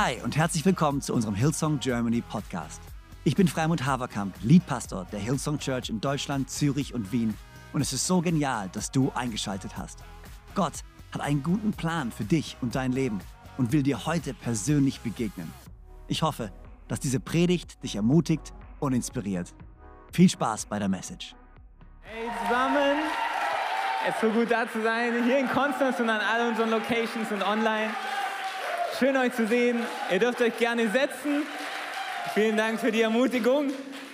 Hi und herzlich willkommen zu unserem Hillsong Germany Podcast. Ich bin Freimund Haverkamp, Leadpastor der Hillsong Church in Deutschland, Zürich und Wien. Und es ist so genial, dass du eingeschaltet hast. Gott hat einen guten Plan für dich und dein Leben und will dir heute persönlich begegnen. Ich hoffe, dass diese Predigt dich ermutigt und inspiriert. Viel Spaß bei der Message. Hey zusammen, es ist so gut da zu sein, hier in Konstanz und an all unseren Locations und online. Schön euch zu sehen. Ihr dürft euch gerne setzen. Vielen Dank für die Ermutigung.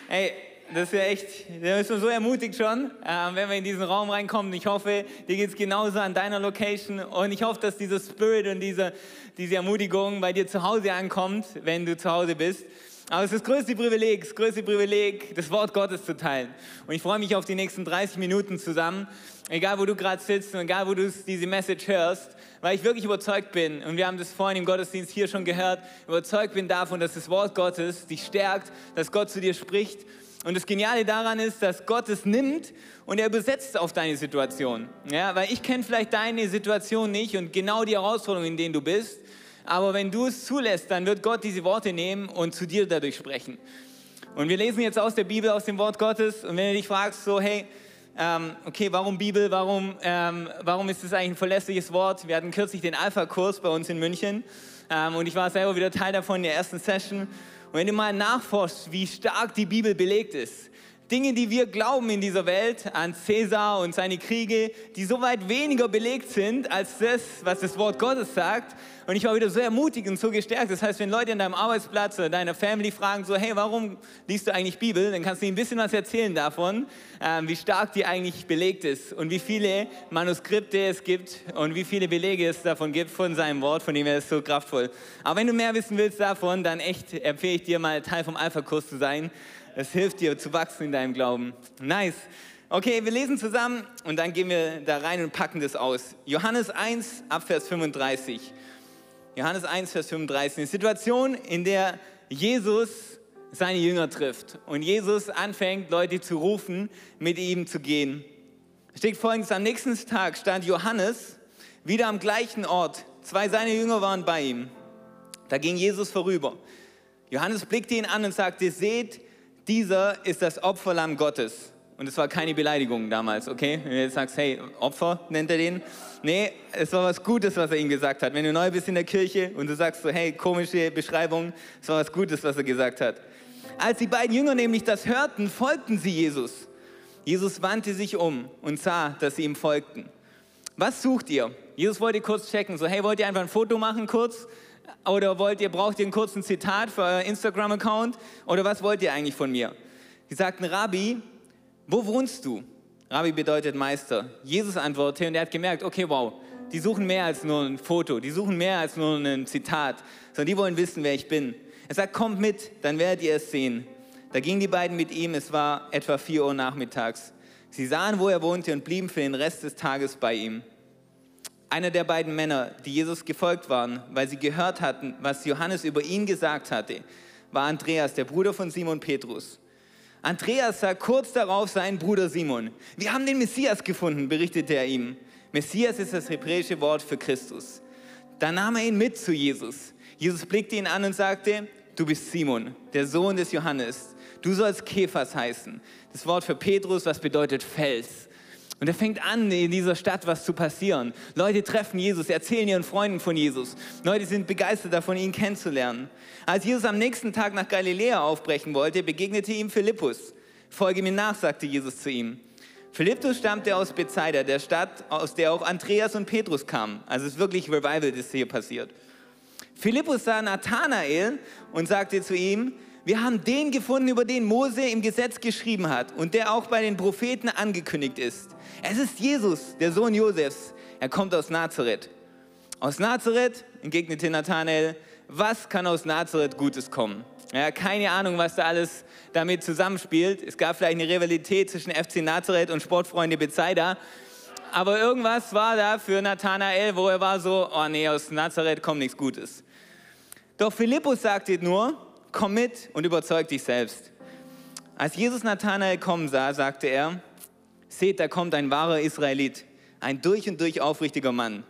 Hey, das ist ja echt, da ist man so ermutigt schon, äh, wenn wir in diesen Raum reinkommen. Ich hoffe, dir geht es genauso an deiner Location und ich hoffe, dass dieser Spirit und diese, diese Ermutigung bei dir zu Hause ankommt, wenn du zu Hause bist. Aber es ist das größte Privileg, das größte Privileg, das Wort Gottes zu teilen. Und ich freue mich auf die nächsten 30 Minuten zusammen, egal wo du gerade sitzt und egal wo du diese Message hörst, weil ich wirklich überzeugt bin, und wir haben das vorhin im Gottesdienst hier schon gehört, überzeugt bin davon, dass das Wort Gottes dich stärkt, dass Gott zu dir spricht. Und das Geniale daran ist, dass Gott es nimmt und er übersetzt auf deine Situation. Ja, weil ich kenne vielleicht deine Situation nicht und genau die Herausforderung, in denen du bist. Aber wenn du es zulässt, dann wird Gott diese Worte nehmen und zu dir dadurch sprechen. Und wir lesen jetzt aus der Bibel, aus dem Wort Gottes. Und wenn du dich fragst, so, hey, ähm, okay, warum Bibel, warum, ähm, warum ist das eigentlich ein verlässliches Wort? Wir hatten kürzlich den Alpha-Kurs bei uns in München ähm, und ich war selber wieder Teil davon in der ersten Session. Und wenn du mal nachforschst, wie stark die Bibel belegt ist, Dinge, die wir glauben in dieser Welt, an Cäsar und seine Kriege, die so weit weniger belegt sind als das, was das Wort Gottes sagt. Und ich war wieder so ermutigt und so gestärkt. Das heißt, wenn Leute an deinem Arbeitsplatz oder deiner Family fragen, so, hey, warum liest du eigentlich Bibel? Dann kannst du ihnen ein bisschen was erzählen davon, ähm, wie stark die eigentlich belegt ist und wie viele Manuskripte es gibt und wie viele Belege es davon gibt von seinem Wort, von dem er ist so kraftvoll. Aber wenn du mehr wissen willst davon, dann echt empfehle ich dir mal Teil vom Alpha-Kurs zu sein. Es hilft dir zu wachsen in deinem Glauben. Nice. Okay, wir lesen zusammen und dann gehen wir da rein und packen das aus. Johannes 1, Abvers 35. Johannes 1, Vers 35. Eine Situation, in der Jesus seine Jünger trifft und Jesus anfängt, Leute zu rufen, mit ihm zu gehen. Steht folgendes, am nächsten Tag stand Johannes wieder am gleichen Ort. Zwei seiner Jünger waren bei ihm. Da ging Jesus vorüber. Johannes blickte ihn an und sagte, seht, dieser ist das Opferlamm Gottes. Und es war keine Beleidigung damals, okay? Wenn du jetzt sagst, hey, Opfer nennt er den. Nee, es war was Gutes, was er ihm gesagt hat. Wenn du neu bist in der Kirche und du sagst so, hey, komische Beschreibung, es war was Gutes, was er gesagt hat. Als die beiden Jünger nämlich das hörten, folgten sie Jesus. Jesus wandte sich um und sah, dass sie ihm folgten. Was sucht ihr? Jesus wollte kurz checken, so, hey, wollt ihr einfach ein Foto machen kurz? Oder wollt ihr, braucht ihr einen kurzen Zitat für euer Instagram-Account? Oder was wollt ihr eigentlich von mir? Sie sagten, Rabbi, wo wohnst du? Rabbi bedeutet Meister. Jesus antwortete und er hat gemerkt, okay, wow, die suchen mehr als nur ein Foto, die suchen mehr als nur ein Zitat, sondern die wollen wissen, wer ich bin. Er sagt, kommt mit, dann werdet ihr es sehen. Da gingen die beiden mit ihm, es war etwa 4 Uhr nachmittags. Sie sahen, wo er wohnte und blieben für den Rest des Tages bei ihm. Einer der beiden Männer, die Jesus gefolgt waren, weil sie gehört hatten, was Johannes über ihn gesagt hatte, war Andreas, der Bruder von Simon Petrus. Andreas sah kurz darauf seinen Bruder Simon. Wir haben den Messias gefunden, berichtete er ihm. Messias ist das hebräische Wort für Christus. Da nahm er ihn mit zu Jesus. Jesus blickte ihn an und sagte, du bist Simon, der Sohn des Johannes. Du sollst Kephas heißen. Das Wort für Petrus, was bedeutet Fels. Und er fängt an, in dieser Stadt was zu passieren. Leute treffen Jesus, erzählen ihren Freunden von Jesus. Leute sind begeistert davon, ihn kennenzulernen. Als Jesus am nächsten Tag nach Galiläa aufbrechen wollte, begegnete ihm Philippus. Folge mir nach, sagte Jesus zu ihm. Philippus stammte aus Bethsaida, der Stadt, aus der auch Andreas und Petrus kamen. Also es ist wirklich Revival, das hier passiert. Philippus sah Nathanael und sagte zu ihm, wir haben den gefunden, über den Mose im Gesetz geschrieben hat und der auch bei den Propheten angekündigt ist. Es ist Jesus, der Sohn Josefs. Er kommt aus Nazareth. Aus Nazareth, entgegnete Nathanael, was kann aus Nazareth Gutes kommen? Ja, keine Ahnung, was da alles damit zusammenspielt. Es gab vielleicht eine Rivalität zwischen FC Nazareth und Sportfreunde Bethsaida. Aber irgendwas war da für Nathanael, wo er war so, oh nee, aus Nazareth kommt nichts Gutes. Doch Philippus sagte nur, komm mit und überzeug dich selbst. Als Jesus Nathanael kommen sah, sagte er, seht, da kommt ein wahrer Israelit, ein durch und durch aufrichtiger Mann.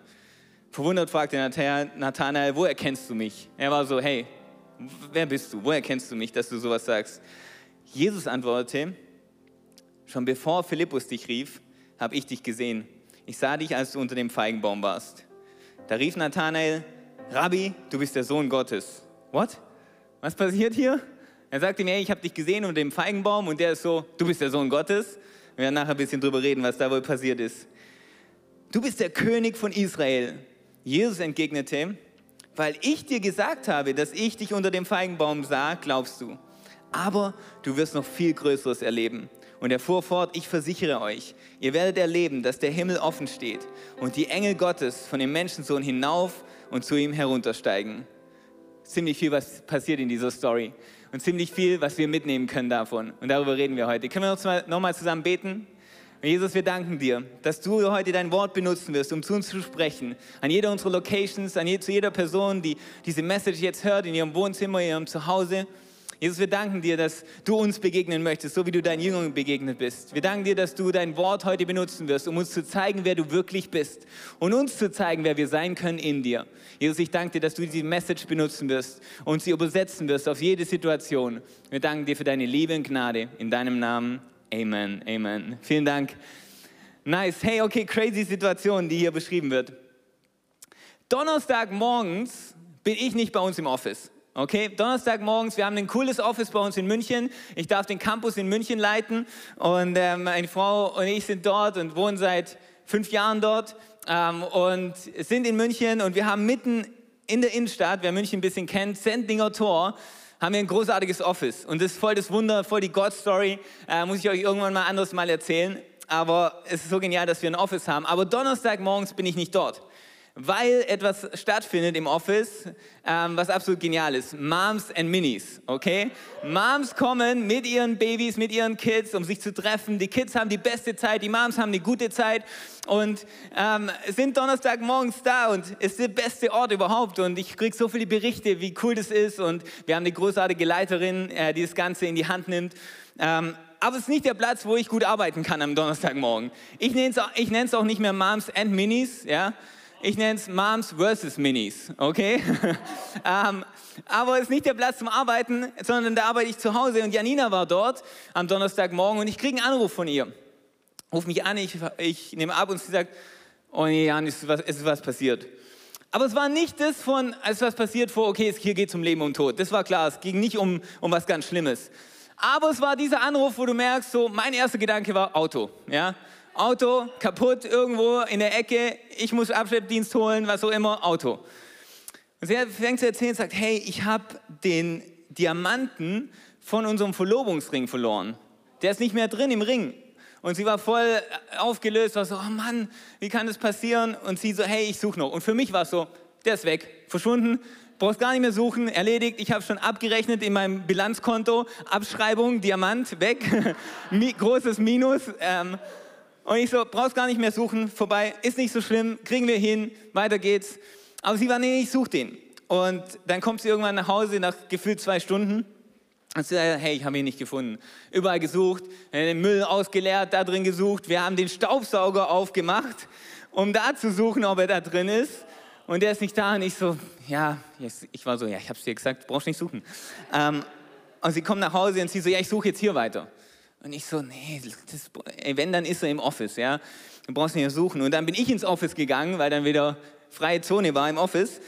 Verwundert fragte Nathanael, wo erkennst du mich? Er war so, hey, wer bist du? Wo erkennst du mich, dass du sowas sagst? Jesus antwortete, schon bevor Philippus dich rief, habe ich dich gesehen. Ich sah dich, als du unter dem Feigenbaum warst. Da rief Nathanael, Rabbi, du bist der Sohn Gottes. What? Was passiert hier? Er sagte mir, ich habe dich gesehen unter dem Feigenbaum und der ist so, du bist der Sohn Gottes. Wir werden nachher ein bisschen drüber reden, was da wohl passiert ist. Du bist der König von Israel. Jesus entgegnete, weil ich dir gesagt habe, dass ich dich unter dem Feigenbaum sah, glaubst du. Aber du wirst noch viel Größeres erleben. Und er fuhr fort, ich versichere euch, ihr werdet erleben, dass der Himmel offen steht und die Engel Gottes von dem Menschensohn hinauf und zu ihm heruntersteigen. Ziemlich viel, was passiert in dieser Story und ziemlich viel, was wir mitnehmen können davon. Und darüber reden wir heute. Können wir uns mal, nochmal zusammen beten? Jesus, wir danken dir, dass du heute dein Wort benutzen wirst, um zu uns zu sprechen. An jeder unserer Locations, an je, zu jeder Person, die diese Message jetzt hört, in ihrem Wohnzimmer, in ihrem Zuhause. Jesus, wir danken dir, dass du uns begegnen möchtest, so wie du deinen Jüngern begegnet bist. Wir danken dir, dass du dein Wort heute benutzen wirst, um uns zu zeigen, wer du wirklich bist und uns zu zeigen, wer wir sein können in dir. Jesus, ich danke dir, dass du diese Message benutzen wirst und sie übersetzen wirst auf jede Situation. Wir danken dir für deine Liebe und Gnade. In deinem Namen. Amen. Amen. Vielen Dank. Nice. Hey, okay, crazy Situation, die hier beschrieben wird. Donnerstag morgens bin ich nicht bei uns im Office. Okay, Donnerstagmorgens, wir haben ein cooles Office bei uns in München. Ich darf den Campus in München leiten und ähm, meine Frau und ich sind dort und wohnen seit fünf Jahren dort ähm, und sind in München und wir haben mitten in der Innenstadt, wer München ein bisschen kennt, Sendlinger Tor, haben wir ein großartiges Office und das ist voll das Wunder, voll die God-Story, äh, muss ich euch irgendwann mal anderes Mal erzählen. Aber es ist so genial, dass wir ein Office haben. Aber Donnerstagmorgens bin ich nicht dort weil etwas stattfindet im Office, ähm, was absolut genial ist. Moms and Minis, okay? Moms kommen mit ihren Babys, mit ihren Kids, um sich zu treffen. Die Kids haben die beste Zeit, die Moms haben eine gute Zeit und ähm, sind Donnerstagmorgens da und ist der beste Ort überhaupt. Und ich kriege so viele Berichte, wie cool das ist. Und wir haben eine großartige Leiterin, äh, die das Ganze in die Hand nimmt. Ähm, aber es ist nicht der Platz, wo ich gut arbeiten kann am Donnerstagmorgen. Ich nenne es auch, auch nicht mehr Moms and Minis, ja, ich nenne es Moms versus Minis, okay? ähm, aber es ist nicht der Platz zum Arbeiten, sondern da arbeite ich zu Hause und Janina war dort am Donnerstagmorgen und ich kriege einen Anruf von ihr. Ruf mich an, ich, ich nehme ab und sie sagt, oh nee, Jan, es ist was, es ist was passiert. Aber es war nicht das von, als was passiert vor, okay, hier geht es um Leben und Tod. Das war klar, es ging nicht um, um was ganz Schlimmes. Aber es war dieser Anruf, wo du merkst, so, mein erster Gedanke war Auto, ja. Auto kaputt irgendwo in der Ecke, ich muss Abschleppdienst holen, was auch immer, Auto. Und sie fängt zu erzählen und sagt, hey, ich habe den Diamanten von unserem Verlobungsring verloren. Der ist nicht mehr drin im Ring. Und sie war voll aufgelöst, war so, oh Mann, wie kann das passieren? Und sie so, hey, ich suche noch. Und für mich war es so, der ist weg, verschwunden, brauchst gar nicht mehr suchen, erledigt. Ich habe schon abgerechnet in meinem Bilanzkonto, Abschreibung, Diamant, weg, großes Minus. Ähm, und ich so, brauchst gar nicht mehr suchen, vorbei, ist nicht so schlimm, kriegen wir hin, weiter geht's. Aber sie war, nee, ich suche den. Und dann kommt sie irgendwann nach Hause nach gefühlt zwei Stunden und sie sagt, hey, ich habe ihn nicht gefunden. Überall gesucht, den Müll ausgeleert, da drin gesucht. Wir haben den Staubsauger aufgemacht, um da zu suchen, ob er da drin ist. Und der ist nicht da. Und ich so, ja, ich war so, ja, ich habe es dir gesagt, brauchst nicht suchen. Ähm, und sie kommt nach Hause und sie so, ja, ich suche jetzt hier weiter. Und ich so, nee, das, ey, wenn, dann ist er im Office, ja. Du brauchst nicht suchen. Und dann bin ich ins Office gegangen, weil dann wieder freie Zone war im Office.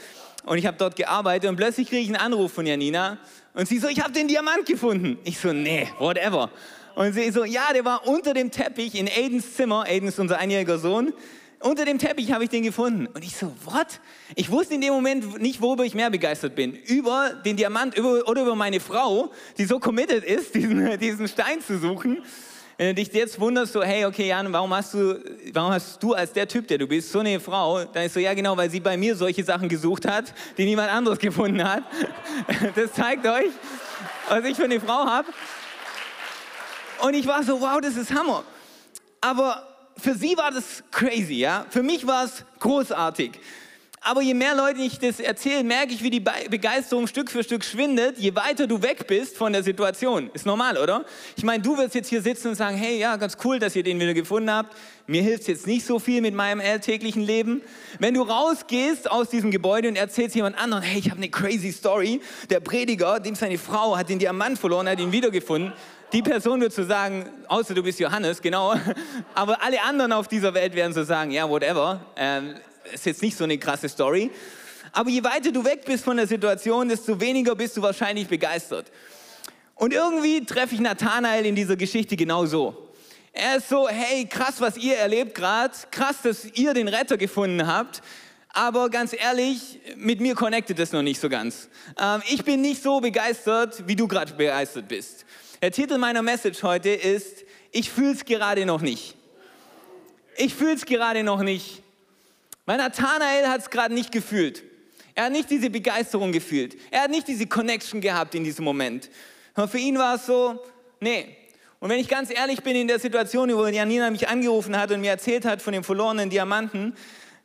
Und ich habe dort gearbeitet und plötzlich kriege ich einen Anruf von Janina. Und sie so, ich habe den Diamant gefunden. Ich so, nee, whatever. Und sie so, ja, der war unter dem Teppich in Aidens Zimmer. Aiden ist unser einjähriger Sohn unter dem Teppich habe ich den gefunden. Und ich so, what? Ich wusste in dem Moment nicht, worüber ich mehr begeistert bin. Über den Diamant über, oder über meine Frau, die so committed ist, diesen, diesen Stein zu suchen. Wenn du dich jetzt wunderst, so, hey, okay, Jan, warum hast, du, warum hast du als der Typ, der du bist, so eine Frau? Dann ist so, ja genau, weil sie bei mir solche Sachen gesucht hat, die niemand anderes gefunden hat. Das zeigt euch, was ich für eine Frau habe. Und ich war so, wow, das ist Hammer. Aber für sie war das crazy, ja. Für mich war es großartig. Aber je mehr Leute ich das erzähle, merke ich, wie die Begeisterung Stück für Stück schwindet, je weiter du weg bist von der Situation. Ist normal, oder? Ich meine, du wirst jetzt hier sitzen und sagen, hey, ja, ganz cool, dass ihr den wieder gefunden habt. Mir hilft es jetzt nicht so viel mit meinem alltäglichen Leben. Wenn du rausgehst aus diesem Gebäude und erzählst jemand anderen, hey, ich habe eine crazy Story. Der Prediger, dem seine Frau hat den Diamant verloren, hat ihn wiedergefunden. Die Person wird so sagen, außer du bist Johannes, genau. Aber alle anderen auf dieser Welt werden so sagen, ja, whatever. Ähm, ist jetzt nicht so eine krasse Story. Aber je weiter du weg bist von der Situation, desto weniger bist du wahrscheinlich begeistert. Und irgendwie treffe ich Nathanael in dieser Geschichte genauso. Er ist so, hey, krass, was ihr erlebt gerade, krass, dass ihr den Retter gefunden habt. Aber ganz ehrlich, mit mir connectet das noch nicht so ganz. Ähm, ich bin nicht so begeistert, wie du gerade begeistert bist. Der Titel meiner Message heute ist, ich fühle es gerade noch nicht. Ich fühle es gerade noch nicht. Weil Nathanael hat es gerade nicht gefühlt. Er hat nicht diese Begeisterung gefühlt. Er hat nicht diese Connection gehabt in diesem Moment. Und für ihn war es so, nee. Und wenn ich ganz ehrlich bin in der Situation, wo Janina mich angerufen hat und mir erzählt hat von dem verlorenen Diamanten,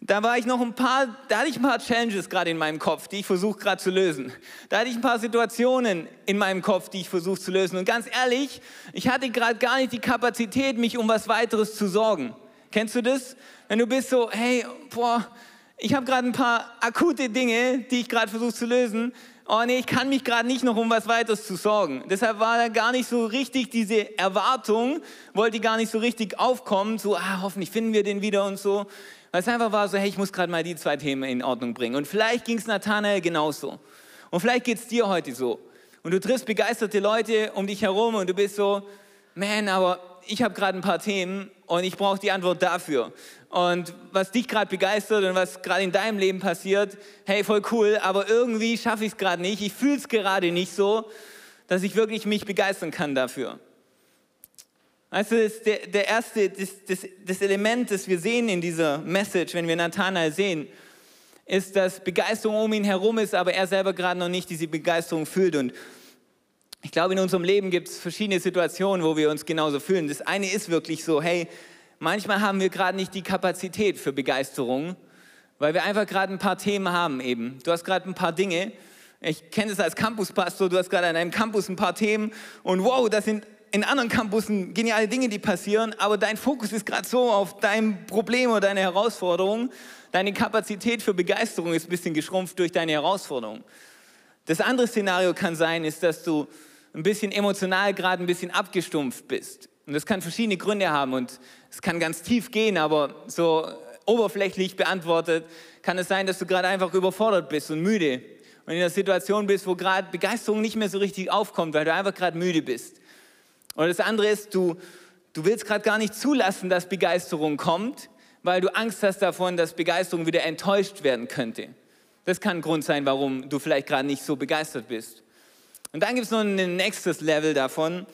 da war ich noch ein paar, da hatte ich ein paar Challenges gerade in meinem Kopf, die ich versuche gerade zu lösen. Da hatte ich ein paar Situationen in meinem Kopf, die ich versuche zu lösen. Und ganz ehrlich, ich hatte gerade gar nicht die Kapazität, mich um was weiteres zu sorgen. Kennst du das? Wenn du bist so, hey, boah, ich habe gerade ein paar akute Dinge, die ich gerade versuche zu lösen. Oh nee, ich kann mich gerade nicht noch um was weiteres zu sorgen. Deshalb war da gar nicht so richtig diese Erwartung, wollte gar nicht so richtig aufkommen, so, ah, hoffentlich finden wir den wieder und so. Weil es einfach war so, hey, ich muss gerade mal die zwei Themen in Ordnung bringen. Und vielleicht ging es Nathanael genauso. Und vielleicht geht es dir heute so. Und du triffst begeisterte Leute um dich herum und du bist so, man, aber ich habe gerade ein paar Themen und ich brauche die Antwort dafür. Und was dich gerade begeistert und was gerade in deinem Leben passiert, hey, voll cool, aber irgendwie schaffe ich es gerade nicht. Ich fühle es gerade nicht so, dass ich wirklich mich begeistern kann dafür. Weißt du, das der, der erste, das, das, das Element, das wir sehen in dieser Message, wenn wir Nathanael sehen, ist, dass Begeisterung um ihn herum ist, aber er selber gerade noch nicht diese Begeisterung fühlt. Und ich glaube, in unserem Leben gibt es verschiedene Situationen, wo wir uns genauso fühlen. Das eine ist wirklich so, hey, manchmal haben wir gerade nicht die Kapazität für Begeisterung, weil wir einfach gerade ein paar Themen haben eben. Du hast gerade ein paar Dinge. Ich kenne das als Campuspastor, du hast gerade an einem Campus ein paar Themen und wow, das sind in anderen Campussen geniale Dinge, die passieren, aber dein Fokus ist gerade so auf dein Problem oder deine Herausforderung. Deine Kapazität für Begeisterung ist ein bisschen geschrumpft durch deine Herausforderung. Das andere Szenario kann sein, ist, dass du ein bisschen emotional gerade ein bisschen abgestumpft bist. Und das kann verschiedene Gründe haben und es kann ganz tief gehen, aber so oberflächlich beantwortet kann es sein, dass du gerade einfach überfordert bist und müde und in einer Situation bist, wo gerade Begeisterung nicht mehr so richtig aufkommt, weil du einfach gerade müde bist. Oder das andere ist, du, du willst gerade gar nicht zulassen, dass Begeisterung kommt, weil du Angst hast davon, dass Begeisterung wieder enttäuscht werden könnte. Das kann ein Grund sein, warum du vielleicht gerade nicht so begeistert bist. Und dann gibt es noch ein nächstes Level davon.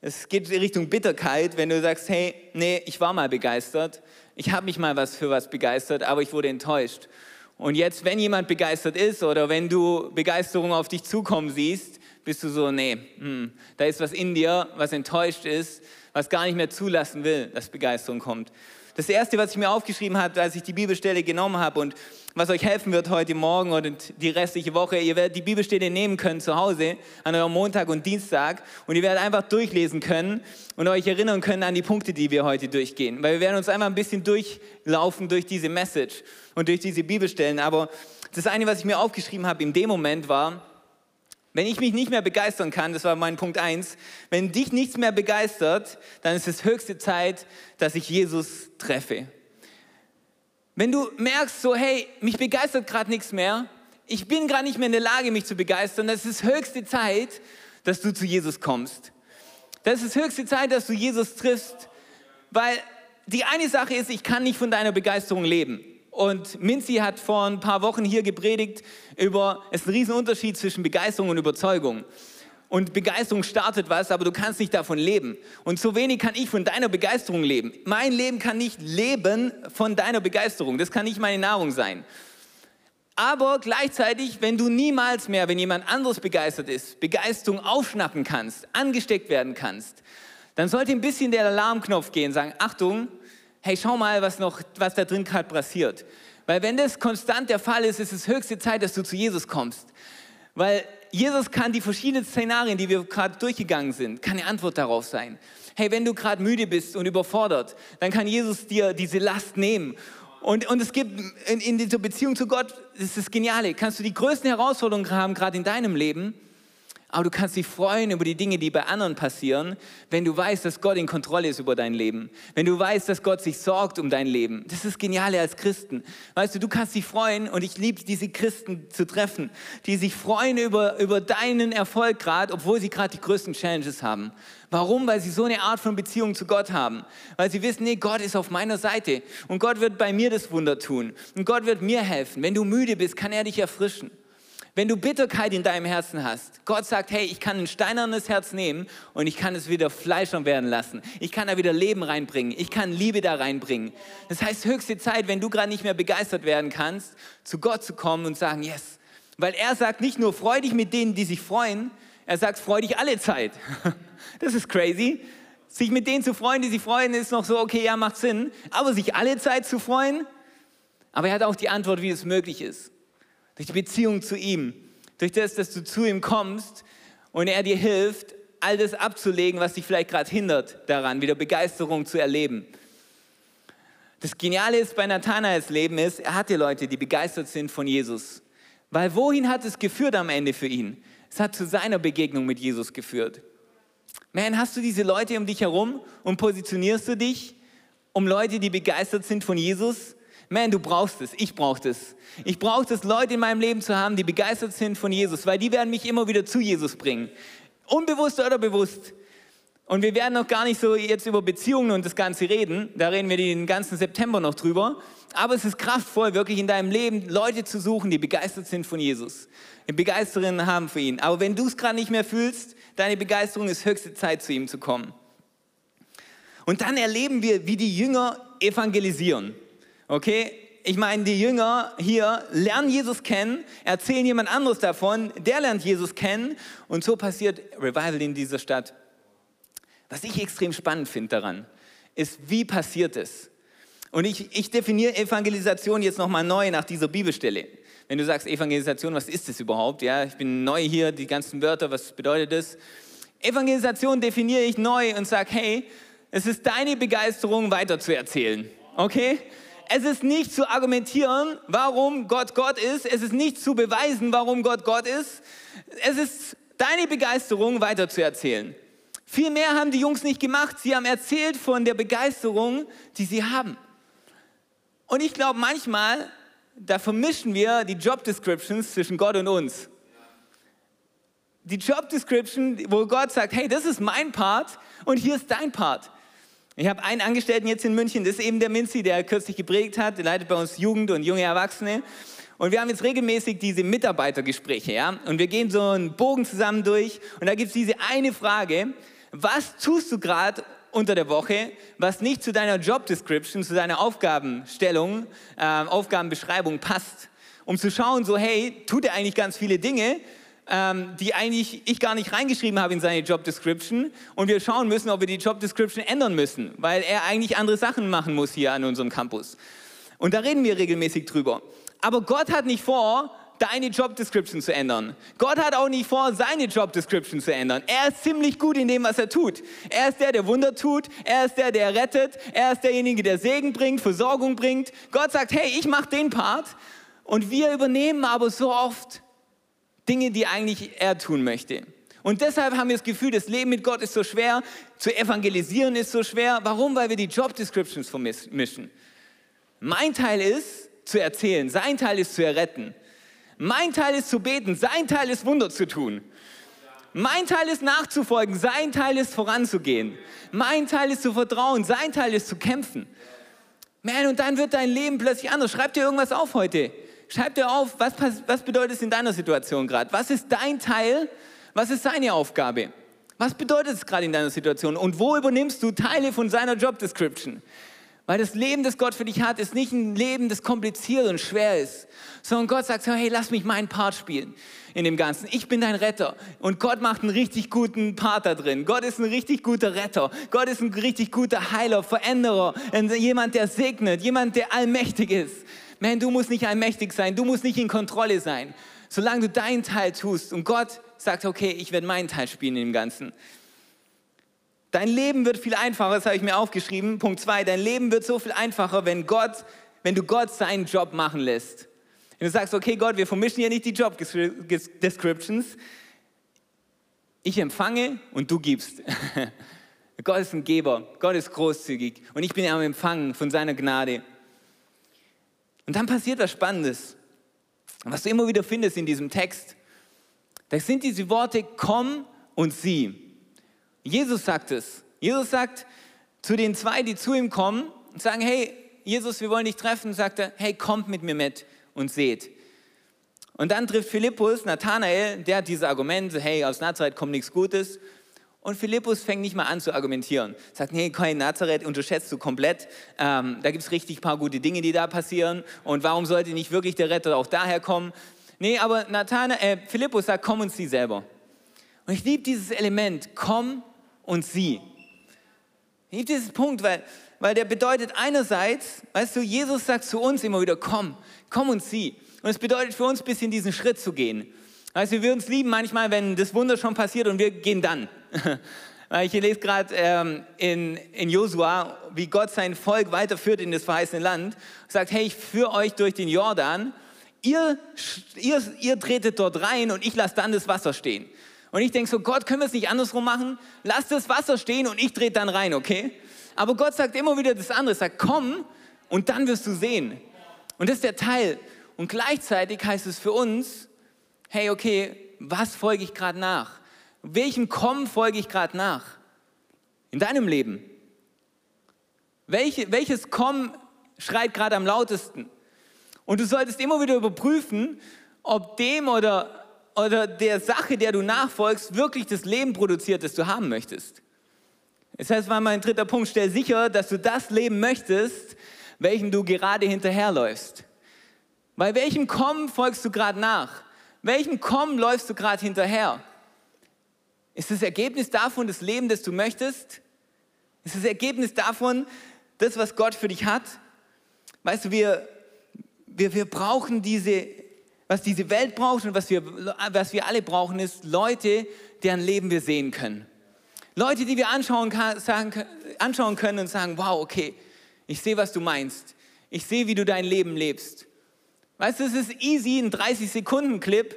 Es geht in Richtung Bitterkeit, wenn du sagst, hey, nee, ich war mal begeistert, ich habe mich mal was für was begeistert, aber ich wurde enttäuscht. Und jetzt, wenn jemand begeistert ist oder wenn du Begeisterung auf dich zukommen siehst, bist du so, nee, hm, da ist was in dir, was enttäuscht ist, was gar nicht mehr zulassen will, dass Begeisterung kommt. Das erste, was ich mir aufgeschrieben habe, als ich die Bibelstelle genommen habe und was euch helfen wird heute Morgen und die restliche Woche, ihr werdet die Bibelstelle nehmen können zu Hause an eurem Montag und Dienstag und ihr werdet einfach durchlesen können und euch erinnern können an die Punkte, die wir heute durchgehen. Weil wir werden uns einfach ein bisschen durchlaufen durch diese Message und durch diese Bibelstellen. Aber das eine, was ich mir aufgeschrieben habe in dem Moment war, wenn ich mich nicht mehr begeistern kann, das war mein Punkt eins, wenn dich nichts mehr begeistert, dann ist es höchste Zeit, dass ich Jesus treffe. Wenn du merkst, so, hey, mich begeistert gerade nichts mehr, ich bin gerade nicht mehr in der Lage, mich zu begeistern, dann ist höchste Zeit, dass du zu Jesus kommst. Das ist höchste Zeit, dass du Jesus triffst, weil die eine Sache ist, ich kann nicht von deiner Begeisterung leben. Und Minzi hat vor ein paar Wochen hier gepredigt über, es ist ein Riesenunterschied zwischen Begeisterung und Überzeugung. Und Begeisterung startet was, aber du kannst nicht davon leben. Und so wenig kann ich von deiner Begeisterung leben. Mein Leben kann nicht leben von deiner Begeisterung. Das kann nicht meine Nahrung sein. Aber gleichzeitig, wenn du niemals mehr, wenn jemand anderes begeistert ist, Begeisterung aufschnappen kannst, angesteckt werden kannst, dann sollte ein bisschen der Alarmknopf gehen, sagen, Achtung, hey, schau mal, was, noch, was da drin gerade passiert. Weil wenn das konstant der Fall ist, ist es höchste Zeit, dass du zu Jesus kommst. Weil Jesus kann die verschiedenen Szenarien, die wir gerade durchgegangen sind, kann eine Antwort darauf sein. Hey, wenn du gerade müde bist und überfordert, dann kann Jesus dir diese Last nehmen. Und, und es gibt in, in dieser Beziehung zu Gott, das ist das Geniale, kannst du die größten Herausforderungen haben, gerade in deinem Leben, aber du kannst dich freuen über die Dinge, die bei anderen passieren, wenn du weißt, dass Gott in Kontrolle ist über dein Leben. Wenn du weißt, dass Gott sich sorgt um dein Leben. Das ist das Geniale als Christen. Weißt du, du kannst dich freuen und ich liebe diese Christen zu treffen, die sich freuen über, über deinen Erfolg gerade, obwohl sie gerade die größten Challenges haben. Warum? Weil sie so eine Art von Beziehung zu Gott haben. Weil sie wissen, nee, Gott ist auf meiner Seite und Gott wird bei mir das Wunder tun und Gott wird mir helfen. Wenn du müde bist, kann er dich erfrischen. Wenn du Bitterkeit in deinem Herzen hast, Gott sagt, hey, ich kann ein steinernes Herz nehmen und ich kann es wieder fleischern werden lassen. Ich kann da wieder Leben reinbringen. Ich kann Liebe da reinbringen. Das heißt, höchste Zeit, wenn du gerade nicht mehr begeistert werden kannst, zu Gott zu kommen und sagen, yes. Weil er sagt nicht nur, freu dich mit denen, die sich freuen, er sagt, freu dich alle Zeit. Das ist crazy. Sich mit denen zu freuen, die sich freuen, ist noch so, okay, ja, macht Sinn. Aber sich alle Zeit zu freuen, aber er hat auch die Antwort, wie es möglich ist durch die Beziehung zu ihm, durch das, dass du zu ihm kommst und er dir hilft, all das abzulegen, was dich vielleicht gerade hindert daran, wieder Begeisterung zu erleben. Das Geniale ist bei Nathanaels Leben ist, er hatte Leute, die begeistert sind von Jesus. Weil wohin hat es geführt am Ende für ihn? Es hat zu seiner Begegnung mit Jesus geführt. Man, hast du diese Leute um dich herum und positionierst du dich um Leute, die begeistert sind von Jesus? Man, du brauchst es, ich brauche das. Ich brauche es, Leute in meinem Leben zu haben, die begeistert sind von Jesus, weil die werden mich immer wieder zu Jesus bringen. Unbewusst oder bewusst. Und wir werden noch gar nicht so jetzt über Beziehungen und das Ganze reden. Da reden wir den ganzen September noch drüber. Aber es ist kraftvoll, wirklich in deinem Leben Leute zu suchen, die begeistert sind von Jesus. Die Begeisterungen haben für ihn. Aber wenn du es gerade nicht mehr fühlst, deine Begeisterung ist höchste Zeit, zu ihm zu kommen. Und dann erleben wir, wie die Jünger evangelisieren. Okay? Ich meine, die Jünger hier lernen Jesus kennen, erzählen jemand anderes davon, der lernt Jesus kennen und so passiert Revival in dieser Stadt. Was ich extrem spannend finde daran, ist, wie passiert es? Und ich, ich definiere Evangelisation jetzt nochmal neu nach dieser Bibelstelle. Wenn du sagst Evangelisation, was ist das überhaupt? Ja, ich bin neu hier, die ganzen Wörter, was bedeutet das? Evangelisation definiere ich neu und sage, hey, es ist deine Begeisterung weiterzuerzählen. Okay? Es ist nicht zu argumentieren, warum Gott Gott ist. Es ist nicht zu beweisen, warum Gott Gott ist. Es ist deine Begeisterung weiterzuerzählen. Viel mehr haben die Jungs nicht gemacht. Sie haben erzählt von der Begeisterung, die sie haben. Und ich glaube, manchmal, da vermischen wir die Job Descriptions zwischen Gott und uns. Die Job Description, wo Gott sagt, hey, das ist mein Part und hier ist dein Part. Ich habe einen Angestellten jetzt in München, das ist eben der Minzi, der kürzlich geprägt hat, der leitet bei uns Jugend und junge Erwachsene. Und wir haben jetzt regelmäßig diese Mitarbeitergespräche, ja. Und wir gehen so einen Bogen zusammen durch und da gibt es diese eine Frage, was tust du gerade unter der Woche, was nicht zu deiner Job Description, zu deiner Aufgabenstellung, äh, Aufgabenbeschreibung passt? Um zu schauen, so hey, tut er eigentlich ganz viele Dinge, ähm, die eigentlich ich gar nicht reingeschrieben habe in seine Job Description und wir schauen müssen, ob wir die Job Description ändern müssen, weil er eigentlich andere Sachen machen muss hier an unserem Campus. Und da reden wir regelmäßig drüber. Aber Gott hat nicht vor, deine Job Description zu ändern. Gott hat auch nicht vor, seine Job Description zu ändern. Er ist ziemlich gut in dem, was er tut. Er ist der, der Wunder tut. Er ist der, der rettet. Er ist derjenige, der Segen bringt, Versorgung bringt. Gott sagt, hey, ich mache den Part. Und wir übernehmen aber so oft Dinge, die eigentlich er tun möchte. Und deshalb haben wir das Gefühl, das Leben mit Gott ist so schwer, zu evangelisieren ist so schwer. Warum? Weil wir die Job Descriptions vermischen. Mein Teil ist zu erzählen, sein Teil ist zu erretten. Mein Teil ist zu beten, sein Teil ist Wunder zu tun. Mein Teil ist nachzufolgen, sein Teil ist voranzugehen. Mein Teil ist zu vertrauen, sein Teil ist zu kämpfen. Man, und dann wird dein Leben plötzlich anders. Schreib dir irgendwas auf heute. Schreib dir auf, was, was bedeutet es in deiner Situation gerade? Was ist dein Teil? Was ist seine Aufgabe? Was bedeutet es gerade in deiner Situation? Und wo übernimmst du Teile von seiner Job Description? Weil das Leben, das Gott für dich hat, ist nicht ein Leben, das kompliziert und schwer ist, sondern Gott sagt, hey, lass mich meinen Part spielen in dem Ganzen. Ich bin dein Retter. Und Gott macht einen richtig guten Part da drin. Gott ist ein richtig guter Retter. Gott ist ein richtig guter Heiler, Veränderer, jemand, der segnet, jemand, der allmächtig ist. Man, du musst nicht allmächtig sein, du musst nicht in Kontrolle sein. Solange du deinen Teil tust und Gott sagt, okay, ich werde meinen Teil spielen im Ganzen. Dein Leben wird viel einfacher, das habe ich mir aufgeschrieben. Punkt zwei, dein Leben wird so viel einfacher, wenn Gott, wenn du Gott seinen Job machen lässt. Wenn du sagst, okay, Gott, wir vermischen hier nicht die Job Descriptions. Ich empfange und du gibst. Gott ist ein Geber, Gott ist großzügig und ich bin am Empfangen von seiner Gnade. Und dann passiert was Spannendes, was du immer wieder findest in diesem Text. Da sind diese Worte, komm und sieh. Jesus sagt es. Jesus sagt zu den zwei, die zu ihm kommen und sagen, hey, Jesus, wir wollen dich treffen, sagt er, hey, kommt mit mir mit und seht. Und dann trifft Philippus Nathanael, der hat diese Argumente, hey, aus Nazareth kommt nichts Gutes. Und Philippus fängt nicht mal an zu argumentieren. Sagt, nee, kein Nazareth unterschätzt du komplett. Ähm, da gibt es richtig paar gute Dinge, die da passieren. Und warum sollte nicht wirklich der Retter auch daher kommen? Nee, aber Nathanael, äh, Philippus sagt, komm und sieh selber. Und ich liebe dieses Element, komm und sieh. Ich liebe diesen Punkt, weil, weil der bedeutet einerseits, weißt du, Jesus sagt zu uns immer wieder, komm, komm und sieh. Und es bedeutet für uns ein bisschen diesen Schritt zu gehen. Weißt du, wir würden es lieben manchmal, wenn das Wunder schon passiert und wir gehen dann. Ich lese gerade ähm, in, in Josua, wie Gott sein Volk weiterführt in das verheißene Land. Sagt, hey, ich führe euch durch den Jordan. Ihr, ihr, ihr tretet dort rein und ich lasse dann das Wasser stehen. Und ich denke so, Gott, können wir es nicht andersrum machen? Lass das Wasser stehen und ich trete dann rein, okay? Aber Gott sagt immer wieder das andere, sagt, komm und dann wirst du sehen. Und das ist der Teil. Und gleichzeitig heißt es für uns, hey, okay, was folge ich gerade nach? Welchem Kommen folge ich gerade nach? In deinem Leben. Welche, welches Kommen schreit gerade am lautesten? Und du solltest immer wieder überprüfen, ob dem oder, oder der Sache, der du nachfolgst, wirklich das Leben produziert, das du haben möchtest. Das heißt, war mein dritter Punkt, stell sicher, dass du das Leben möchtest, welchem du gerade hinterherläufst. Bei welchem Kommen folgst du gerade nach? Welchem Kommen läufst du gerade hinterher? Ist das Ergebnis davon das Leben, das du möchtest? Ist das Ergebnis davon das, was Gott für dich hat? Weißt du, wir, wir, wir brauchen diese, was diese Welt braucht und was wir, was wir alle brauchen, ist Leute, deren Leben wir sehen können. Leute, die wir anschauen, kann, sagen, anschauen können und sagen, wow, okay, ich sehe, was du meinst. Ich sehe, wie du dein Leben lebst. Weißt du, es ist easy, einen 30-Sekunden-Clip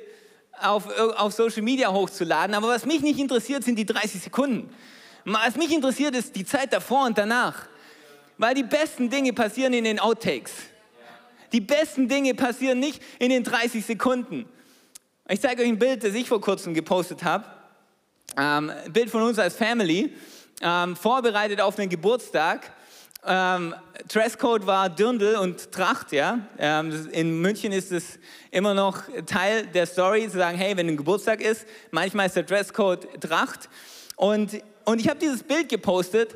auf, auf Social Media hochzuladen, aber was mich nicht interessiert, sind die 30 Sekunden. Was mich interessiert, ist die Zeit davor und danach. Weil die besten Dinge passieren in den Outtakes. Die besten Dinge passieren nicht in den 30 Sekunden. Ich zeige euch ein Bild, das ich vor kurzem gepostet habe. Ähm, ein Bild von uns als Family, ähm, vorbereitet auf den Geburtstag. Ähm, Dresscode war Dirndl und Tracht, ja. Ähm, in München ist es immer noch Teil der Story, zu sagen, hey, wenn ein Geburtstag ist, manchmal ist der Dresscode Tracht. Und, und ich habe dieses Bild gepostet.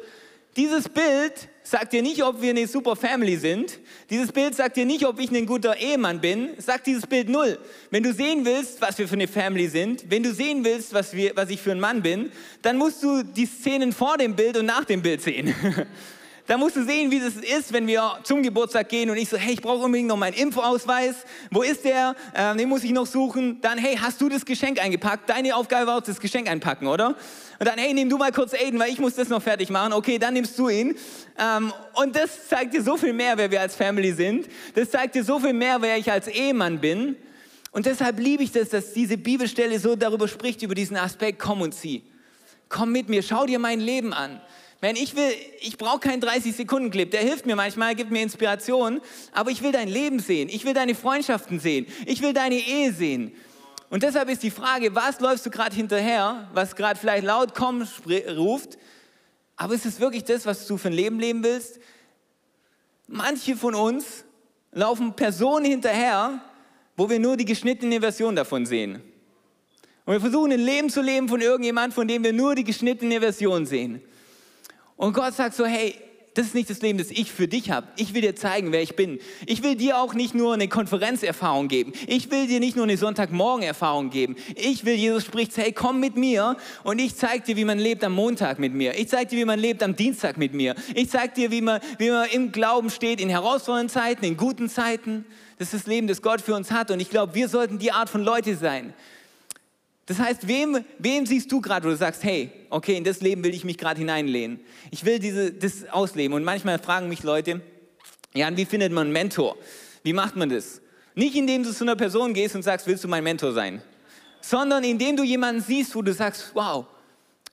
Dieses Bild sagt dir nicht, ob wir eine super Family sind. Dieses Bild sagt dir nicht, ob ich ein guter Ehemann bin. Sagt dieses Bild null. Wenn du sehen willst, was wir für eine Family sind, wenn du sehen willst, was, wir, was ich für ein Mann bin, dann musst du die Szenen vor dem Bild und nach dem Bild sehen. Da musst du sehen, wie das ist, wenn wir zum Geburtstag gehen und ich so, hey, ich brauche unbedingt noch meinen Infoausweis. Wo ist der? Ähm, den muss ich noch suchen. Dann, hey, hast du das Geschenk eingepackt? Deine Aufgabe war das Geschenk einpacken, oder? Und dann, hey, nimm du mal kurz Aiden, weil ich muss das noch fertig machen. Okay, dann nimmst du ihn. Ähm, und das zeigt dir so viel mehr, wer wir als Family sind. Das zeigt dir so viel mehr, wer ich als Ehemann bin. Und deshalb liebe ich das, dass diese Bibelstelle so darüber spricht, über diesen Aspekt, komm und zieh. Komm mit mir, schau dir mein Leben an. Man, ich will, ich brauche keinen 30-Sekunden-Clip. Der hilft mir manchmal, gibt mir Inspiration. Aber ich will dein Leben sehen. Ich will deine Freundschaften sehen. Ich will deine Ehe sehen. Und deshalb ist die Frage, was läufst du gerade hinterher, was gerade vielleicht laut komm ruft, aber ist es wirklich das, was du für ein Leben leben willst? Manche von uns laufen Personen hinterher, wo wir nur die geschnittene Version davon sehen. Und wir versuchen ein Leben zu leben von irgendjemand, von dem wir nur die geschnittene Version sehen. Und Gott sagt so, hey, Das ist nicht das Leben, das ich für dich habe. Ich will dir zeigen, wer ich bin. Ich will dir auch nicht nur eine Konferenzerfahrung geben. Ich will dir nicht nur eine Sonntagmorgen-Erfahrung geben. Ich will, Jesus spricht, hey, komm mit mir und ich zeige dir, wie man lebt am Montag mit mir. Ich zeige dir, wie man lebt am Dienstag mit mir. Ich zeige dir, wie man, wie man im Glauben steht, in herausfordernden Zeiten, in guten Zeiten. Das ist das Leben, das Gott für uns hat. Und ich glaube, wir sollten die Art von Leute sein. Das heißt, wem, wem siehst du gerade, wo du sagst, hey, okay, in das Leben will ich mich gerade hineinlehnen. Ich will diese, das ausleben. Und manchmal fragen mich Leute, ja, wie findet man einen Mentor? Wie macht man das? Nicht indem du zu einer Person gehst und sagst, willst du mein Mentor sein? Sondern indem du jemanden siehst, wo du sagst, wow,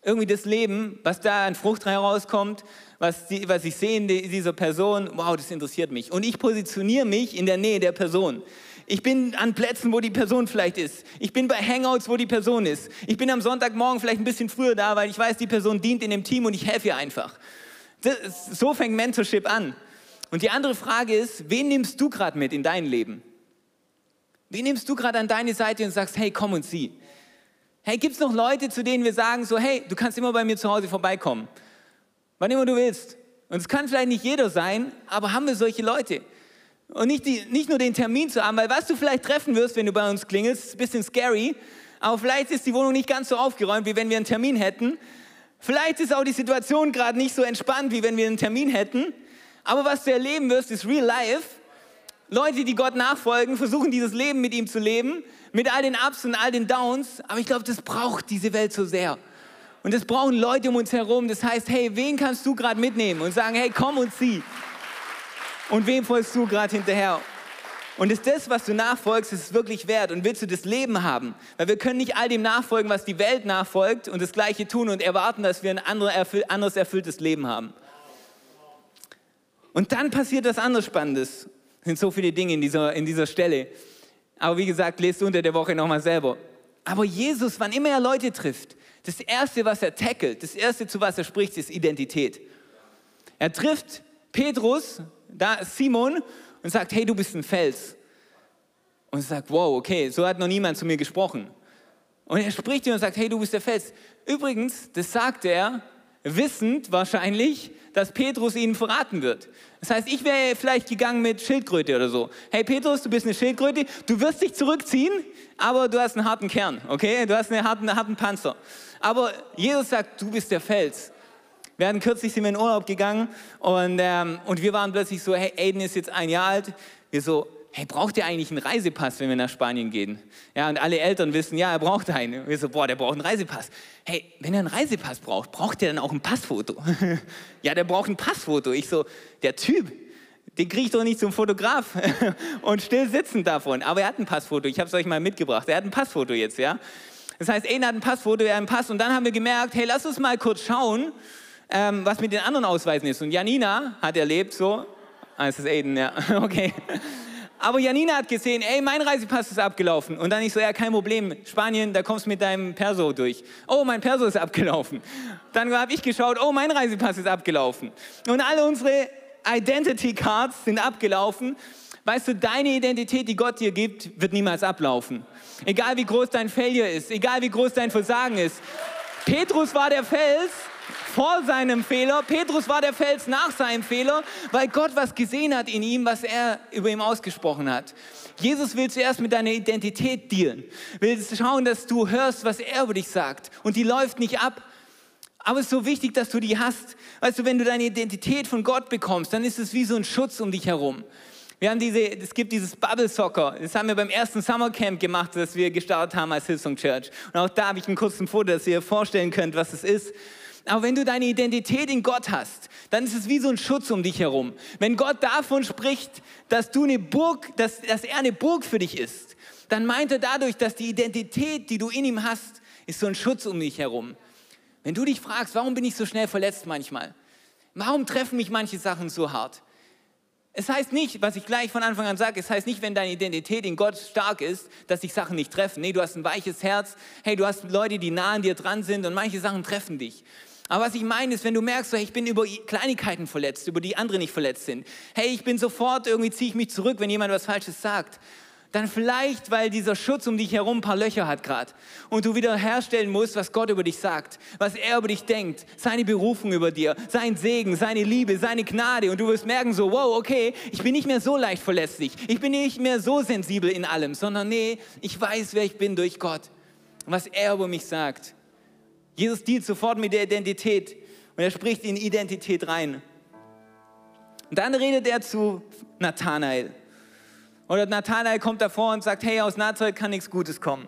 irgendwie das Leben, was da an Frucht herauskommt, was, die, was ich sehe in dieser Person, wow, das interessiert mich. Und ich positioniere mich in der Nähe der Person. Ich bin an Plätzen, wo die Person vielleicht ist. Ich bin bei Hangouts, wo die Person ist. Ich bin am Sonntagmorgen vielleicht ein bisschen früher da, weil ich weiß, die Person dient in dem Team und ich helfe ihr einfach. Das, so fängt Mentorship an. Und die andere Frage ist, wen nimmst du gerade mit in dein Leben? Wen nimmst du gerade an deine Seite und sagst, hey, komm und sieh. Hey, gibt es noch Leute, zu denen wir sagen so, hey, du kannst immer bei mir zu Hause vorbeikommen. Wann immer du willst. Und es kann vielleicht nicht jeder sein, aber haben wir solche Leute? Und nicht, die, nicht nur den Termin zu haben, weil was du vielleicht treffen wirst, wenn du bei uns klingelst, ist ein bisschen scary, aber vielleicht ist die Wohnung nicht ganz so aufgeräumt, wie wenn wir einen Termin hätten. Vielleicht ist auch die Situation gerade nicht so entspannt, wie wenn wir einen Termin hätten. Aber was du erleben wirst, ist real life. Leute, die Gott nachfolgen, versuchen dieses Leben mit ihm zu leben, mit all den Ups und all den Downs. Aber ich glaube, das braucht diese Welt so sehr. Und das brauchen Leute um uns herum. Das heißt, hey, wen kannst du gerade mitnehmen und sagen, hey, komm und sieh. Und wem folgst du gerade hinterher? Und ist das, was du nachfolgst, ist wirklich wert? Und willst du das Leben haben? Weil wir können nicht all dem nachfolgen, was die Welt nachfolgt und das Gleiche tun und erwarten, dass wir ein anderes erfülltes Leben haben. Und dann passiert was anderes Spannendes. Es sind so viele Dinge in dieser, in dieser Stelle. Aber wie gesagt, lest unter der Woche nochmal selber. Aber Jesus, wann immer er Leute trifft, das Erste, was er tackelt, das Erste, zu was er spricht, ist Identität. Er trifft Petrus da Simon und sagt, hey, du bist ein Fels. Und sagt, wow, okay, so hat noch niemand zu mir gesprochen. Und er spricht ihm und sagt, hey, du bist der Fels. Übrigens, das sagt er, wissend wahrscheinlich, dass Petrus ihn verraten wird. Das heißt, ich wäre vielleicht gegangen mit Schildkröte oder so. Hey Petrus, du bist eine Schildkröte, du wirst dich zurückziehen, aber du hast einen harten Kern, okay? Du hast einen harten, harten Panzer. Aber Jesus sagt, du bist der Fels. Wir hatten kürzlich sind wir in Urlaub gegangen und, ähm, und wir waren plötzlich so, hey, Aiden ist jetzt ein Jahr alt. Wir so, hey, braucht ihr eigentlich einen Reisepass, wenn wir nach Spanien gehen? Ja, und alle Eltern wissen, ja, er braucht einen. Wir so, boah, der braucht einen Reisepass. Hey, wenn er einen Reisepass braucht, braucht er dann auch ein Passfoto? ja, der braucht ein Passfoto. Ich so, der Typ, den kriege ich doch nicht zum Fotograf und still sitzen davon. Aber er hat ein Passfoto. Ich habe es euch mal mitgebracht. Er hat ein Passfoto jetzt, ja. Das heißt, Aiden hat ein Passfoto, er hat einen Pass. Und dann haben wir gemerkt, hey, lass uns mal kurz schauen, ähm, was mit den anderen Ausweisen ist. Und Janina hat erlebt so, ah, es ist Aiden, ja, okay. Aber Janina hat gesehen, ey, mein Reisepass ist abgelaufen. Und dann ich so, ja, kein Problem, Spanien, da kommst du mit deinem Perso durch. Oh, mein Perso ist abgelaufen. Dann habe ich geschaut, oh, mein Reisepass ist abgelaufen. Und alle unsere Identity Cards sind abgelaufen. Weißt du, deine Identität, die Gott dir gibt, wird niemals ablaufen. Egal wie groß dein Failure ist, egal wie groß dein Versagen ist. Petrus war der Fels, vor seinem Fehler. Petrus war der Fels nach seinem Fehler, weil Gott was gesehen hat in ihm, was er über ihm ausgesprochen hat. Jesus will zuerst mit deiner Identität dealen, will schauen, dass du hörst, was er über dich sagt. Und die läuft nicht ab. Aber es ist so wichtig, dass du die hast. Weißt du, wenn du deine Identität von Gott bekommst, dann ist es wie so ein Schutz um dich herum. Wir haben diese, es gibt dieses Bubble Soccer. Das haben wir beim ersten Summercamp gemacht, das wir gestartet haben als Hillsong Church. Und auch da habe ich einen kurzen Foto, dass ihr vorstellen könnt, was es ist. Aber wenn du deine Identität in Gott hast, dann ist es wie so ein Schutz um dich herum. Wenn Gott davon spricht, dass du eine Burg, dass, dass er eine Burg für dich ist, dann meint er dadurch, dass die Identität, die du in ihm hast, ist so ein Schutz um dich herum. Wenn du dich fragst, warum bin ich so schnell verletzt manchmal? Warum treffen mich manche Sachen so hart? Es heißt nicht, was ich gleich von Anfang an sage, es heißt nicht, wenn deine Identität in Gott stark ist, dass dich Sachen nicht treffen. Nee, du hast ein weiches Herz. Hey, du hast Leute, die nah an dir dran sind und manche Sachen treffen dich. Aber was ich meine ist, wenn du merkst, hey, ich bin über Kleinigkeiten verletzt, über die andere nicht verletzt sind. Hey, ich bin sofort, irgendwie ziehe ich mich zurück, wenn jemand was Falsches sagt. dann vielleicht, weil dieser Schutz um dich herum ein paar Löcher hat gerade und du wieder herstellen musst, was Gott über dich sagt, was er über dich denkt, seine Berufung über dir, sein Segen, seine Liebe, seine Gnade und du wirst merken so, wow, okay, ich bin nicht mehr so leicht verlässlich, ich bin nicht mehr so sensibel in allem, sondern nee, ich weiß, wer ich bin durch Gott was er über mich sagt. Jesus dealt sofort mit der Identität und er spricht in Identität rein. Und dann redet er zu Nathanael. Oder Nathanael kommt davor und sagt, hey, aus Nazareth kann nichts Gutes kommen.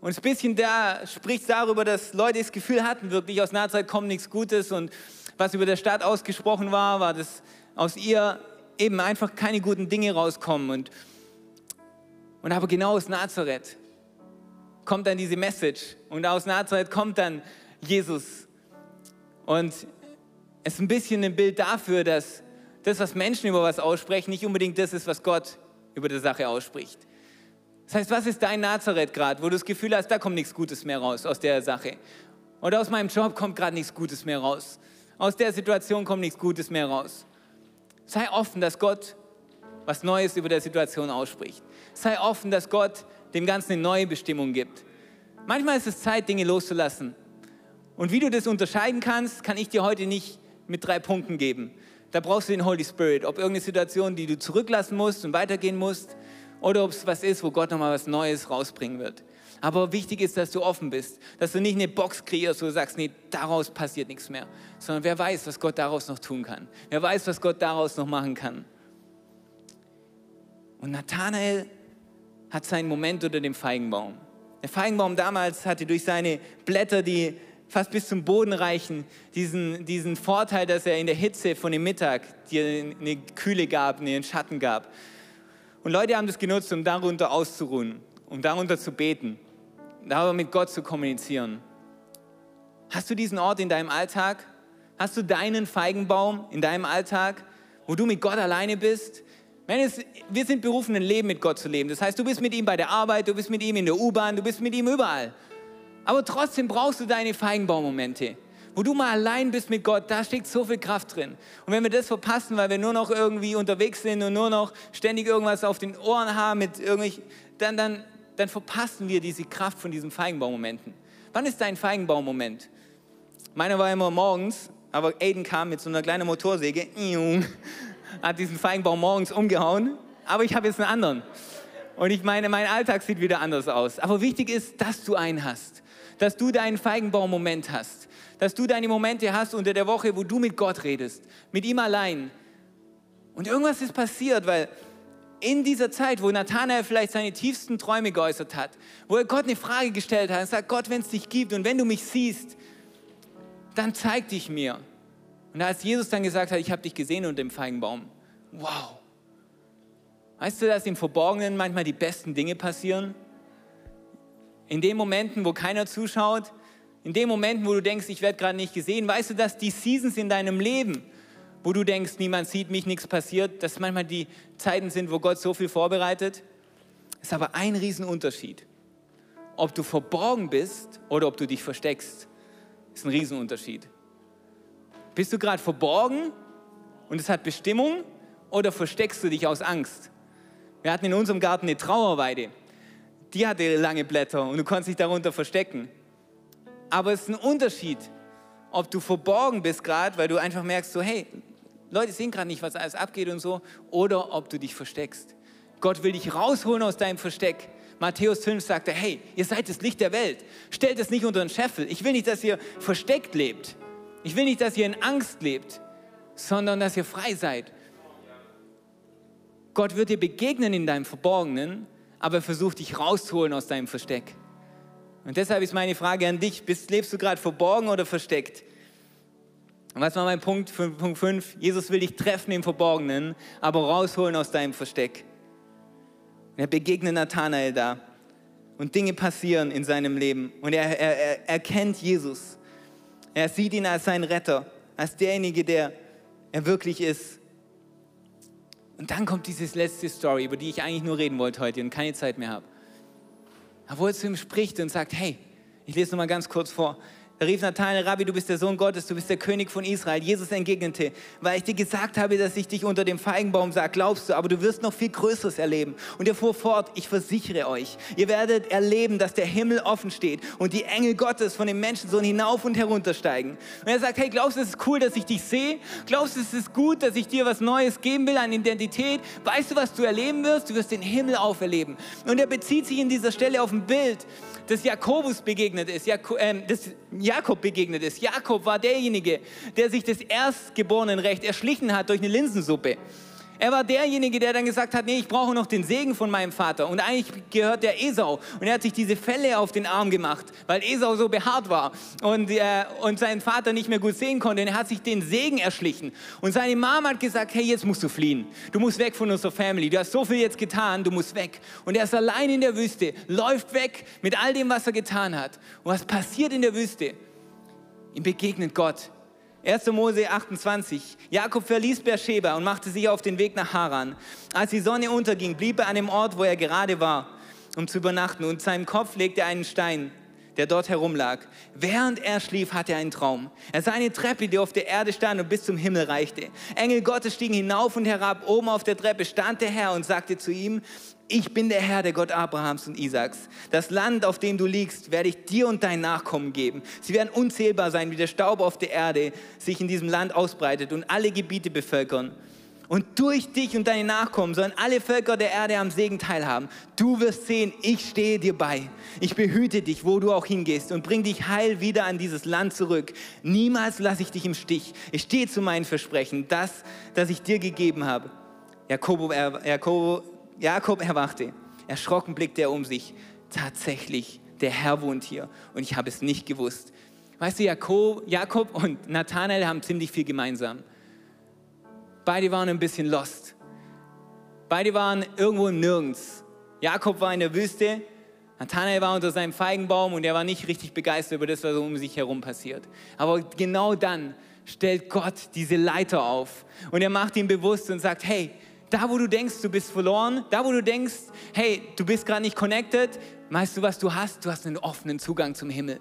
Und ein bisschen da spricht darüber, dass Leute das Gefühl hatten, wirklich aus Nazareth kommt nichts Gutes. Und was über der Stadt ausgesprochen war, war, dass aus ihr eben einfach keine guten Dinge rauskommen. Und, und aber genau aus Nazareth kommt dann diese Message. Und aus Nazareth kommt dann Jesus. Und es ist ein bisschen ein Bild dafür, dass das, was Menschen über was aussprechen, nicht unbedingt das ist, was Gott über die Sache ausspricht. Das heißt, was ist dein Nazareth gerade, wo du das Gefühl hast, da kommt nichts Gutes mehr raus aus der Sache? Oder aus meinem Job kommt gerade nichts Gutes mehr raus. Aus der Situation kommt nichts Gutes mehr raus. Sei offen, dass Gott was Neues über der Situation ausspricht. Sei offen, dass Gott dem Ganzen eine neue Bestimmung gibt. Manchmal ist es Zeit, Dinge loszulassen. Und wie du das unterscheiden kannst, kann ich dir heute nicht mit drei Punkten geben da brauchst du den Holy Spirit. Ob irgendeine Situation, die du zurücklassen musst und weitergehen musst, oder ob es was ist, wo Gott nochmal was Neues rausbringen wird. Aber wichtig ist, dass du offen bist, dass du nicht eine Box kreierst, wo du sagst, nee, daraus passiert nichts mehr, sondern wer weiß, was Gott daraus noch tun kann. Wer weiß, was Gott daraus noch machen kann. Und Nathanael hat seinen Moment unter dem Feigenbaum. Der Feigenbaum damals hatte durch seine Blätter, die fast bis zum Boden reichen, diesen, diesen Vorteil, dass er in der Hitze von dem Mittag dir eine Kühle gab, einen Schatten gab. Und Leute haben das genutzt, um darunter auszuruhen, um darunter zu beten, darüber mit Gott zu kommunizieren. Hast du diesen Ort in deinem Alltag? Hast du deinen Feigenbaum in deinem Alltag, wo du mit Gott alleine bist? Wir sind berufen, ein Leben mit Gott zu leben. Das heißt, du bist mit ihm bei der Arbeit, du bist mit ihm in der U-Bahn, du bist mit ihm überall. Aber trotzdem brauchst du deine Feigenbaummomente, wo du mal allein bist mit Gott. Da steckt so viel Kraft drin. Und wenn wir das verpassen, weil wir nur noch irgendwie unterwegs sind und nur noch ständig irgendwas auf den Ohren haben mit dann, dann, dann verpassen wir diese Kraft von diesen Feigenbaummomenten. Wann ist dein Feigenbaummoment? Meiner war immer morgens, aber Aiden kam mit so einer kleinen Motorsäge, hat diesen Feigenbaum morgens umgehauen, aber ich habe jetzt einen anderen. Und ich meine, mein Alltag sieht wieder anders aus. Aber wichtig ist, dass du einen hast dass du deinen Feigenbaum-Moment hast, dass du deine Momente hast unter der Woche, wo du mit Gott redest, mit ihm allein. Und irgendwas ist passiert, weil in dieser Zeit, wo Nathanael vielleicht seine tiefsten Träume geäußert hat, wo er Gott eine Frage gestellt hat und sagt, Gott, wenn es dich gibt und wenn du mich siehst, dann zeig dich mir. Und als Jesus dann gesagt hat, ich habe dich gesehen unter dem Feigenbaum, wow. Weißt du, dass im Verborgenen manchmal die besten Dinge passieren? In den Momenten, wo keiner zuschaut, in den Momenten, wo du denkst, ich werde gerade nicht gesehen, weißt du, dass die Seasons in deinem Leben, wo du denkst, niemand sieht mich, nichts passiert, dass manchmal die Zeiten sind, wo Gott so viel vorbereitet. Ist aber ein Riesenunterschied. Ob du verborgen bist oder ob du dich versteckst, ist ein Riesenunterschied. Bist du gerade verborgen und es hat Bestimmung oder versteckst du dich aus Angst? Wir hatten in unserem Garten eine Trauerweide die hatte lange Blätter und du konntest dich darunter verstecken. Aber es ist ein Unterschied, ob du verborgen bist gerade, weil du einfach merkst, so hey, Leute sehen gerade nicht, was alles abgeht und so, oder ob du dich versteckst. Gott will dich rausholen aus deinem Versteck. Matthäus 5 sagte, hey, ihr seid das Licht der Welt. Stellt es nicht unter den Scheffel. Ich will nicht, dass ihr versteckt lebt. Ich will nicht, dass ihr in Angst lebt, sondern dass ihr frei seid. Gott wird dir begegnen in deinem Verborgenen aber versucht dich rauszuholen aus deinem Versteck. Und deshalb ist meine Frage an dich, bist, lebst du gerade verborgen oder versteckt? Und was war mein Punkt, Punkt 5? Jesus will dich treffen im Verborgenen, aber rausholen aus deinem Versteck. Und er begegnet Nathanael da und Dinge passieren in seinem Leben und er, er, er kennt Jesus. Er sieht ihn als seinen Retter, als derjenige, der er wirklich ist. Und dann kommt diese letzte Story, über die ich eigentlich nur reden wollte heute und keine Zeit mehr habe. Wo er zu ihm spricht und sagt, hey, ich lese noch mal ganz kurz vor. Da rief Nathanael, Rabbi, du bist der Sohn Gottes, du bist der König von Israel. Jesus entgegnete, weil ich dir gesagt habe, dass ich dich unter dem Feigenbaum sah, glaubst du, aber du wirst noch viel Größeres erleben. Und er fuhr fort, ich versichere euch, ihr werdet erleben, dass der Himmel offen steht und die Engel Gottes von dem Menschensohn hinauf und herunter steigen. Und er sagt, hey, glaubst du, es ist cool, dass ich dich sehe? Glaubst du, es ist gut, dass ich dir was Neues geben will an Identität? Weißt du, was du erleben wirst? Du wirst den Himmel auferleben. Und er bezieht sich in dieser Stelle auf ein Bild, das Jakobus begegnet ist, Jak äh, das Jakob begegnet ist. Jakob war derjenige, der sich das Erstgeborenenrecht erschlichen hat durch eine Linsensuppe. Er war derjenige, der dann gesagt hat, nee, ich brauche noch den Segen von meinem Vater. Und eigentlich gehört der Esau. Und er hat sich diese Felle auf den Arm gemacht, weil Esau so behaart war und, äh, und sein Vater nicht mehr gut sehen konnte. Und er hat sich den Segen erschlichen. Und seine Mama hat gesagt, hey, jetzt musst du fliehen. Du musst weg von unserer Family. Du hast so viel jetzt getan, du musst weg. Und er ist allein in der Wüste, läuft weg mit all dem, was er getan hat. Und was passiert in der Wüste? Ihm begegnet Gott 1. Mose 28. Jakob verließ Beersheba und machte sich auf den Weg nach Haran. Als die Sonne unterging, blieb er an dem Ort, wo er gerade war, um zu übernachten. Und seinem Kopf legte er einen Stein, der dort herumlag. Während er schlief, hatte er einen Traum. Er sah eine Treppe, die auf der Erde stand und bis zum Himmel reichte. Engel Gottes stiegen hinauf und herab. Oben auf der Treppe stand der Herr und sagte zu ihm, ich bin der Herr, der Gott Abrahams und Isaaks. Das Land, auf dem du liegst, werde ich dir und deinen Nachkommen geben. Sie werden unzählbar sein, wie der Staub auf der Erde sich in diesem Land ausbreitet und alle Gebiete bevölkern. Und durch dich und deine Nachkommen sollen alle Völker der Erde am Segen teilhaben. Du wirst sehen, ich stehe dir bei. Ich behüte dich, wo du auch hingehst und bring dich heil wieder an dieses Land zurück. Niemals lasse ich dich im Stich. Ich stehe zu meinen Versprechen, das, das ich dir gegeben habe. Jakob, Jakob Jakob erwachte. Erschrocken blickte er um sich. Tatsächlich, der Herr wohnt hier und ich habe es nicht gewusst. Weißt du, Jakob, und Nathanael haben ziemlich viel gemeinsam. Beide waren ein bisschen lost. Beide waren irgendwo Nirgends. Jakob war in der Wüste, Nathanael war unter seinem Feigenbaum und er war nicht richtig begeistert über das, was um sich herum passiert. Aber genau dann stellt Gott diese Leiter auf und er macht ihn bewusst und sagt, hey, da, wo du denkst, du bist verloren, da, wo du denkst, hey, du bist gerade nicht connected, weißt du, was du hast? Du hast einen offenen Zugang zum Himmel.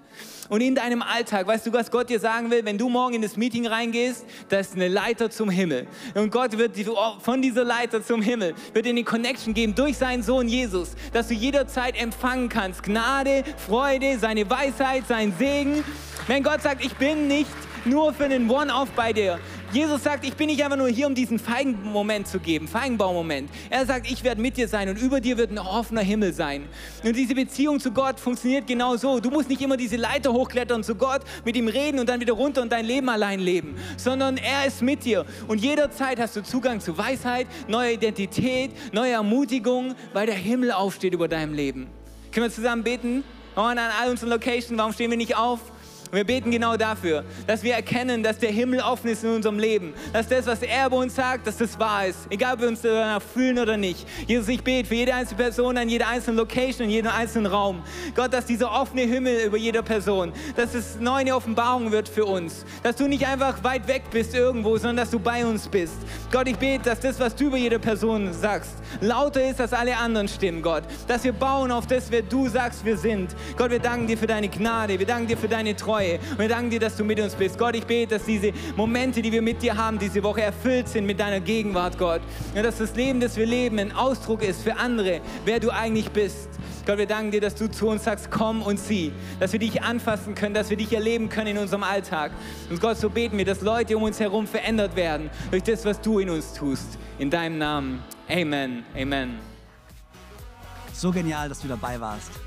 Und in deinem Alltag, weißt du, was Gott dir sagen will? Wenn du morgen in das Meeting reingehst, da ist eine Leiter zum Himmel. Und Gott wird von dieser Leiter zum Himmel, wird dir eine Connection geben durch seinen Sohn Jesus, dass du jederzeit empfangen kannst. Gnade, Freude, seine Weisheit, sein Segen. Wenn Gott sagt, ich bin nicht nur für einen One-Off bei dir. Jesus sagt, ich bin nicht einfach nur hier, um diesen Feigenmoment zu geben, Feigenbaumoment. Er sagt, ich werde mit dir sein und über dir wird ein offener Himmel sein. Und diese Beziehung zu Gott funktioniert genau so. Du musst nicht immer diese Leiter hochklettern zu Gott, mit ihm reden und dann wieder runter und dein Leben allein leben, sondern er ist mit dir. Und jederzeit hast du Zugang zu Weisheit, neue Identität, neue Ermutigung, weil der Himmel aufsteht über deinem Leben. Können wir zusammen beten? Oh, an all unseren Locations, warum stehen wir nicht auf? Und wir beten genau dafür, dass wir erkennen, dass der Himmel offen ist in unserem Leben. Dass das, was er bei uns sagt, dass das wahr ist. Egal, ob wir uns danach fühlen oder nicht. Jesus, ich bete für jede einzelne Person an jeder einzelnen Location, in jedem einzelnen Raum. Gott, dass dieser offene Himmel über jeder Person, dass es neue Offenbarung wird für uns. Dass du nicht einfach weit weg bist irgendwo, sondern dass du bei uns bist. Gott, ich bete, dass das, was du über jede Person sagst, lauter ist als alle anderen Stimmen, Gott. Dass wir bauen auf das, wer du sagst, wir sind. Gott, wir danken dir für deine Gnade. Wir danken dir für deine Treue. Treue. Und wir danken dir, dass du mit uns bist. Gott, ich bete, dass diese Momente, die wir mit dir haben, diese Woche erfüllt sind mit deiner Gegenwart, Gott. Und dass das Leben, das wir leben, ein Ausdruck ist für andere, wer du eigentlich bist. Gott, wir danken dir, dass du zu uns sagst, komm und sieh, dass wir dich anfassen können, dass wir dich erleben können in unserem Alltag. Und Gott, so beten wir, dass Leute um uns herum verändert werden durch das, was du in uns tust. In deinem Namen. Amen. Amen. So genial, dass du dabei warst.